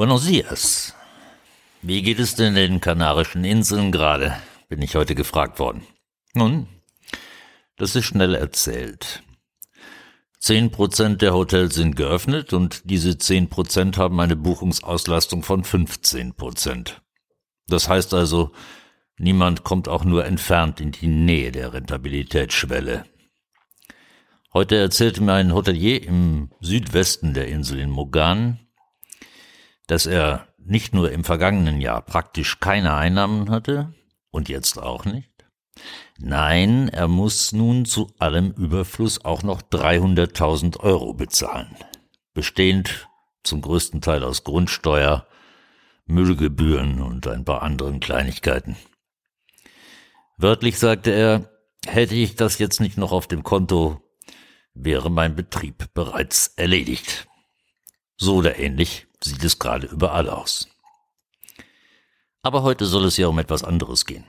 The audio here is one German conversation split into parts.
Buenos dias. Wie geht es denn den Kanarischen Inseln gerade? Bin ich heute gefragt worden. Nun, das ist schnell erzählt. Zehn Prozent der Hotels sind geöffnet und diese zehn Prozent haben eine Buchungsauslastung von 15 Prozent. Das heißt also, niemand kommt auch nur entfernt in die Nähe der Rentabilitätsschwelle. Heute erzählte mir ein Hotelier im Südwesten der Insel in Mogan, dass er nicht nur im vergangenen Jahr praktisch keine Einnahmen hatte und jetzt auch nicht. Nein, er muss nun zu allem Überfluss auch noch 300.000 Euro bezahlen, bestehend zum größten Teil aus Grundsteuer, Müllgebühren und ein paar anderen Kleinigkeiten. Wörtlich sagte er, hätte ich das jetzt nicht noch auf dem Konto, wäre mein Betrieb bereits erledigt. So oder ähnlich sieht es gerade überall aus. Aber heute soll es ja um etwas anderes gehen.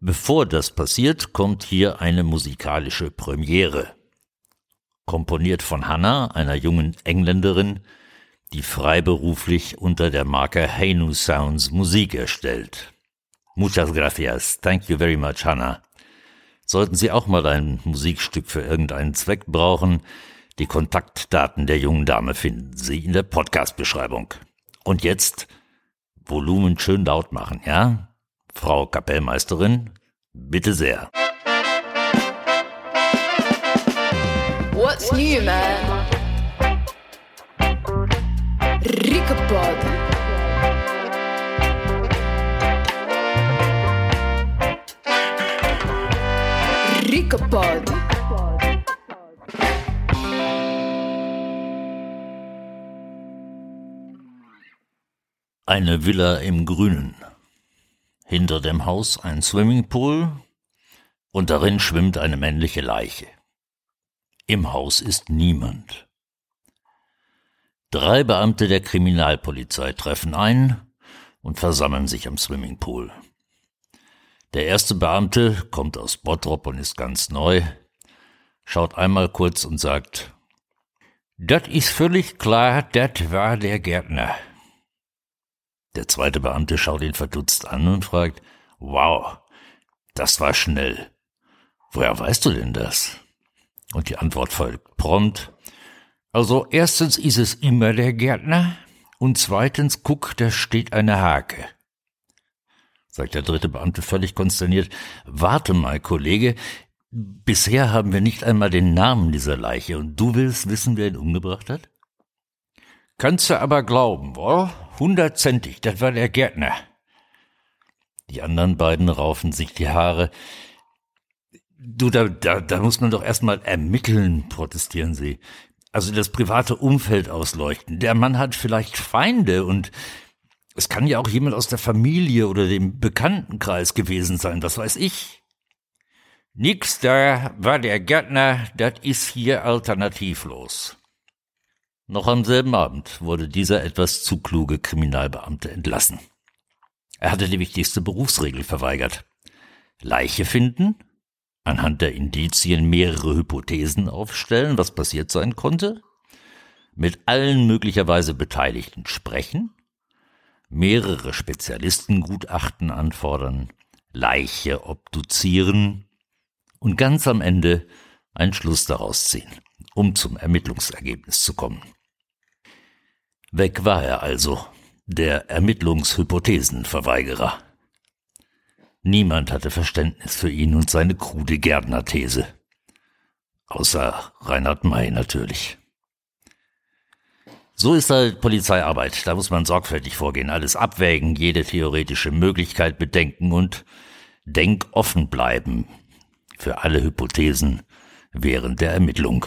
Bevor das passiert, kommt hier eine musikalische Premiere. Komponiert von Hannah, einer jungen Engländerin, die freiberuflich unter der Marke Hainu Sounds Musik erstellt. Muchas gracias. Thank you very much, Hannah. Sollten Sie auch mal ein Musikstück für irgendeinen Zweck brauchen, die Kontaktdaten der jungen Dame finden Sie in der Podcast-Beschreibung. Und jetzt Volumen schön laut machen, ja? Frau Kapellmeisterin, bitte sehr. What's new, man? Ricopod. Ricopod. Eine Villa im Grünen. Hinter dem Haus ein Swimmingpool und darin schwimmt eine männliche Leiche. Im Haus ist niemand. Drei Beamte der Kriminalpolizei treffen ein und versammeln sich am Swimmingpool. Der erste Beamte kommt aus Bottrop und ist ganz neu, schaut einmal kurz und sagt, Das ist völlig klar, das war der Gärtner. Der zweite Beamte schaut ihn verdutzt an und fragt, Wow, das war schnell. Woher weißt du denn das? Und die Antwort folgt prompt. Also erstens ist es immer der Gärtner und zweitens, guck, da steht eine Hake. Sagt der dritte Beamte völlig konsterniert. Warte mal, Kollege, bisher haben wir nicht einmal den Namen dieser Leiche und du willst wissen, wer ihn umgebracht hat? Kannst du aber glauben, wohl? Hundertzentig, das war der Gärtner. Die anderen beiden raufen sich die Haare. Du, da, da, da muss man doch erstmal ermitteln, protestieren sie. Also das private Umfeld ausleuchten. Der Mann hat vielleicht Feinde und es kann ja auch jemand aus der Familie oder dem Bekanntenkreis gewesen sein, was weiß ich. Nix, da war der Gärtner, das ist hier alternativlos. Noch am selben Abend wurde dieser etwas zu kluge Kriminalbeamte entlassen. Er hatte die wichtigste Berufsregel verweigert. Leiche finden, anhand der Indizien mehrere Hypothesen aufstellen, was passiert sein konnte, mit allen möglicherweise Beteiligten sprechen, mehrere Spezialistengutachten anfordern, Leiche obduzieren und ganz am Ende einen Schluss daraus ziehen um zum Ermittlungsergebnis zu kommen. Weg war er also, der Ermittlungshypothesenverweigerer. Niemand hatte Verständnis für ihn und seine krude Gärtner-These. Außer Reinhard May natürlich. So ist halt Polizeiarbeit. Da muss man sorgfältig vorgehen, alles abwägen, jede theoretische Möglichkeit bedenken und denkoffen bleiben für alle Hypothesen während der Ermittlung.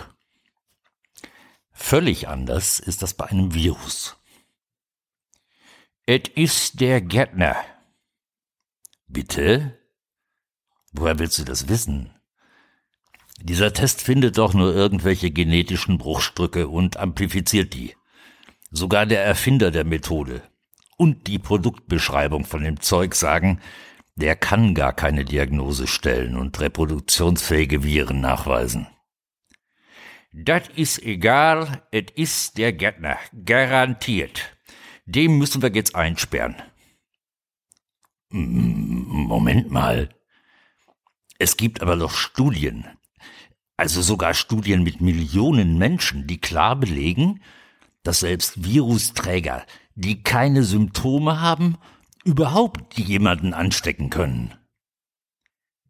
Völlig anders ist das bei einem Virus. Et ist der Gärtner. Bitte? Woher willst du das wissen? Dieser Test findet doch nur irgendwelche genetischen Bruchstücke und amplifiziert die. Sogar der Erfinder der Methode und die Produktbeschreibung von dem Zeug sagen, der kann gar keine Diagnose stellen und reproduktionsfähige Viren nachweisen. Das ist egal, es ist der Gärtner, garantiert. dem müssen wir jetzt einsperren. Moment mal. Es gibt aber doch Studien, also sogar Studien mit Millionen Menschen, die klar belegen, dass selbst Virusträger, die keine Symptome haben, überhaupt jemanden anstecken können.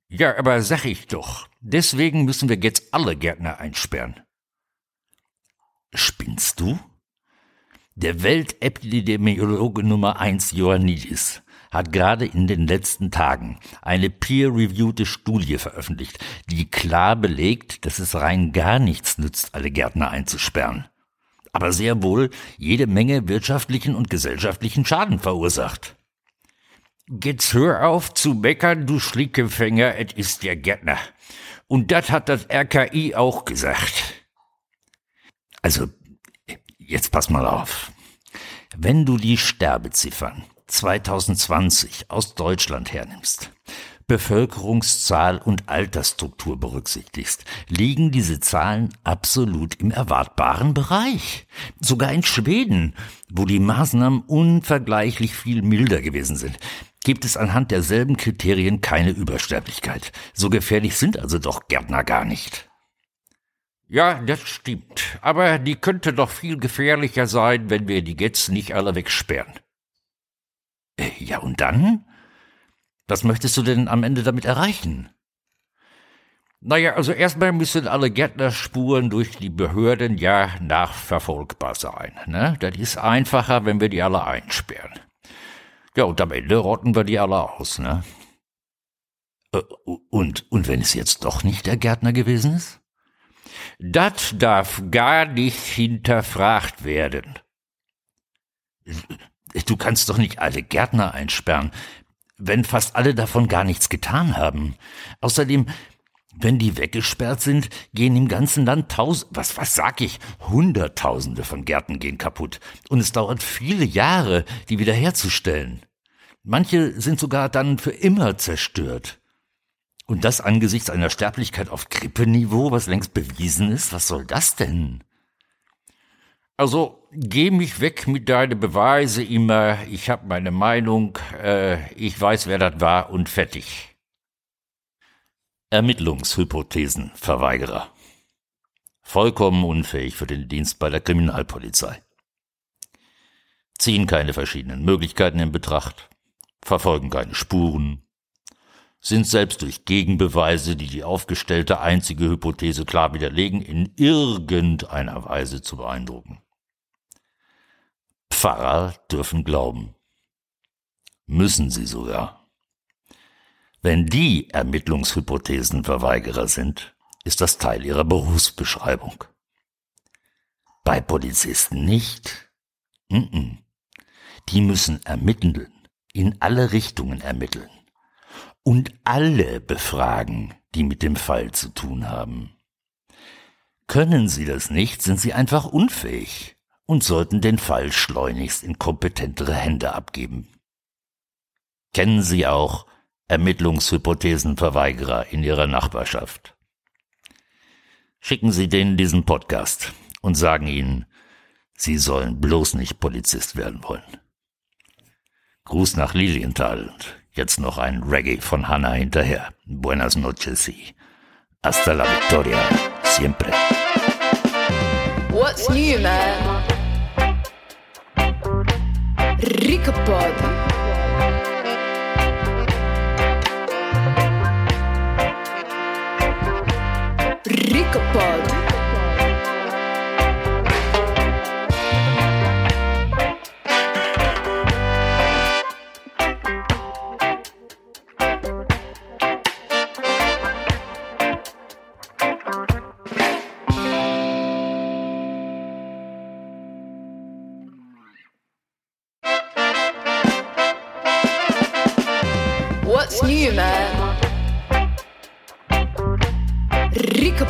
Ja, aber sag ich doch, deswegen müssen wir jetzt alle Gärtner einsperren. Spinnst du? Der Weltepidemiologe Nummer eins Ioannidis hat gerade in den letzten Tagen eine peer-reviewte Studie veröffentlicht, die klar belegt, dass es rein gar nichts nützt, alle Gärtner einzusperren. Aber sehr wohl jede Menge wirtschaftlichen und gesellschaftlichen Schaden verursacht. Jetzt hör auf zu meckern, du Schlickefänger, es ist der Gärtner. Und das hat das RKI auch gesagt. Also, jetzt pass mal auf. Wenn du die Sterbeziffern 2020 aus Deutschland hernimmst, Bevölkerungszahl und Altersstruktur berücksichtigst, liegen diese Zahlen absolut im erwartbaren Bereich. Sogar in Schweden, wo die Maßnahmen unvergleichlich viel milder gewesen sind, gibt es anhand derselben Kriterien keine Übersterblichkeit. So gefährlich sind also doch Gärtner gar nicht. Ja, das stimmt. Aber die könnte doch viel gefährlicher sein, wenn wir die jetzt nicht alle wegsperren. Äh, ja, und dann? Was möchtest du denn am Ende damit erreichen? Naja, also erstmal müssen alle Gärtnerspuren durch die Behörden ja nachverfolgbar sein. Ne? Das ist einfacher, wenn wir die alle einsperren. Ja, und am Ende rotten wir die alle aus, ne? Äh, und, und wenn es jetzt doch nicht der Gärtner gewesen ist? Das darf gar nicht hinterfragt werden. Du kannst doch nicht alle Gärtner einsperren, wenn fast alle davon gar nichts getan haben. Außerdem, wenn die weggesperrt sind, gehen im ganzen Land tausend, was, was sag ich, Hunderttausende von Gärten gehen kaputt. Und es dauert viele Jahre, die wiederherzustellen. Manche sind sogar dann für immer zerstört. Und das angesichts einer Sterblichkeit auf Grippeniveau, was längst bewiesen ist, was soll das denn? Also, geh mich weg mit deinen Beweise immer, ich hab meine Meinung, äh, ich weiß, wer das war und fertig. Ermittlungshypothesenverweigerer. Vollkommen unfähig für den Dienst bei der Kriminalpolizei. Ziehen keine verschiedenen Möglichkeiten in Betracht, verfolgen keine Spuren, sind selbst durch Gegenbeweise, die die aufgestellte einzige Hypothese klar widerlegen, in irgendeiner Weise zu beeindrucken. Pfarrer dürfen glauben. Müssen sie sogar. Wenn die Ermittlungshypothesenverweigerer sind, ist das Teil ihrer Berufsbeschreibung. Bei Polizisten nicht. Die müssen ermitteln, in alle Richtungen ermitteln und alle befragen, die mit dem Fall zu tun haben. Können sie das nicht, sind sie einfach unfähig und sollten den Fall schleunigst in kompetentere Hände abgeben. Kennen Sie auch Ermittlungshypothesenverweigerer in Ihrer Nachbarschaft? Schicken Sie denen diesen Podcast und sagen ihnen, Sie sollen bloß nicht Polizist werden wollen. Gruß nach Lilienthal und jetzt noch ein Reggae von Hannah hinterher. Buenas noches y hasta la victoria siempre. What's new, man? Ricapod. Ricapod. What's new, man? Ricapod.